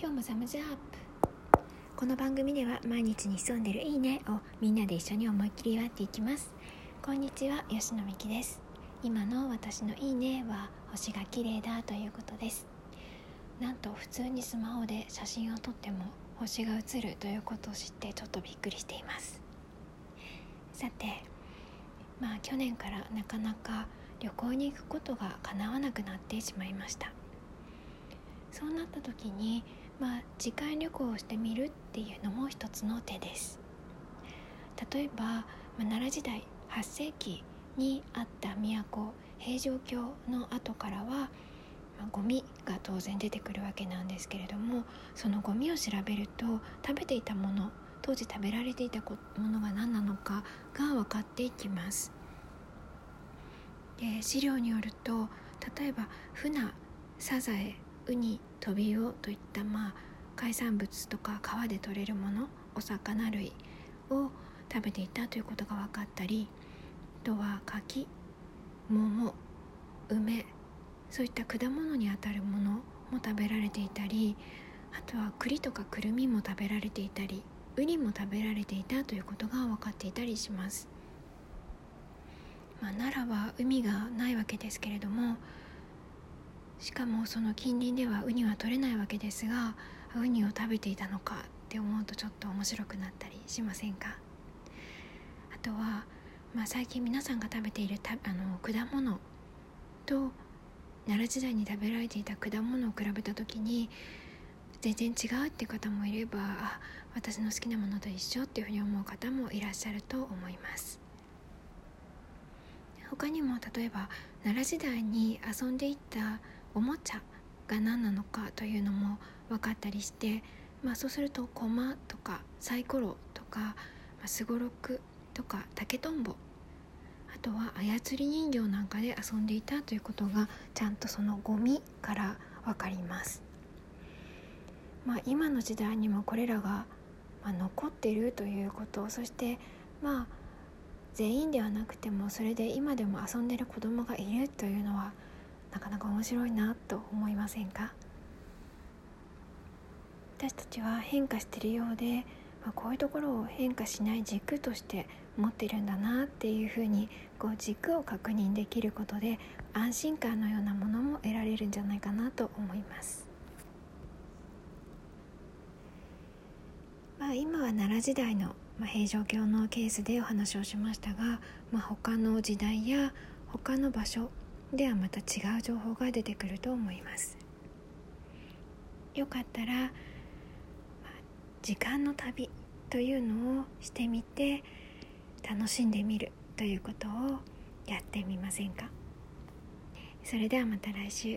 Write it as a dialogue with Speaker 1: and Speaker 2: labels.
Speaker 1: 今日もサムズアップ。この番組では毎日に潜んでるいいねをみんなで一緒に思いっきり祝っていきます。こんにちは吉野美希です。今の私のいいねは星が綺麗だということです。なんと普通にスマホで写真を撮っても星が映るということを知ってちょっとびっくりしています。さてまあ去年からなかなか旅行に行くことが叶わなくなってしまいました。そうなった時にまあ時間旅行をしてみるっていうのも一つの手です。例えば、まあ、奈良時代8世紀にあった都平城京の後からは、まあ、ゴミが当然出てくるわけなんですけれどもそのゴミを調べると食べていたもの当時食べられていたものが何なのかが分かっていきます。で資料によると例えばフナサザエウニトビウオといったまあ海産物とか川で取れるものお魚類を食べていたということが分かったりあとは柿桃梅そういった果物にあたるものも食べられていたりあとは栗とかくるみも食べられていたりウニも食べられていたということが分かっていたりします、まあ、奈良は海がないわけですけれどもしかもその近隣ではウニは取れないわけですがウニを食べていたのかって思うとちょっと面白くなったりしませんか？あとは、まあ、最近皆さんが食べているたあの果物と奈良時代に食べられていた果物を比べた時に全然違うって方もいればあ私の好きなものと一緒っていうふうに思う方もいらっしゃると思います。他にも例えば奈良時代に遊んでいったおもちゃが何なのかというのも分かったりして、まあ、そうすると駒とかサイコロとかすごろくとか竹とんぼあとは操り人形なんかで遊んでいたということがちゃんとそのゴミから分かります。まあ、今の時代にもこれらが、残っているということそしてまあ全員ではなくてもそれで今でも遊んでる子供がいるというのはなかなか面白いなと思いませんか？私たちは変化してるようで、まあ、こういうところを変化しない軸として持ってるんだなっていうふうにこう軸を確認できることで安心感のようなものも得られるんじゃないかなと思います。まあ、今は奈良時代の、まあ、平城京のケースでお話をしましたが、まあ、他の時代や他の場所ではまた違う情報が出てくると思います。よかったら、時間の旅というのをしてみて楽しんでみるということをやってみませんか？それではまた来週。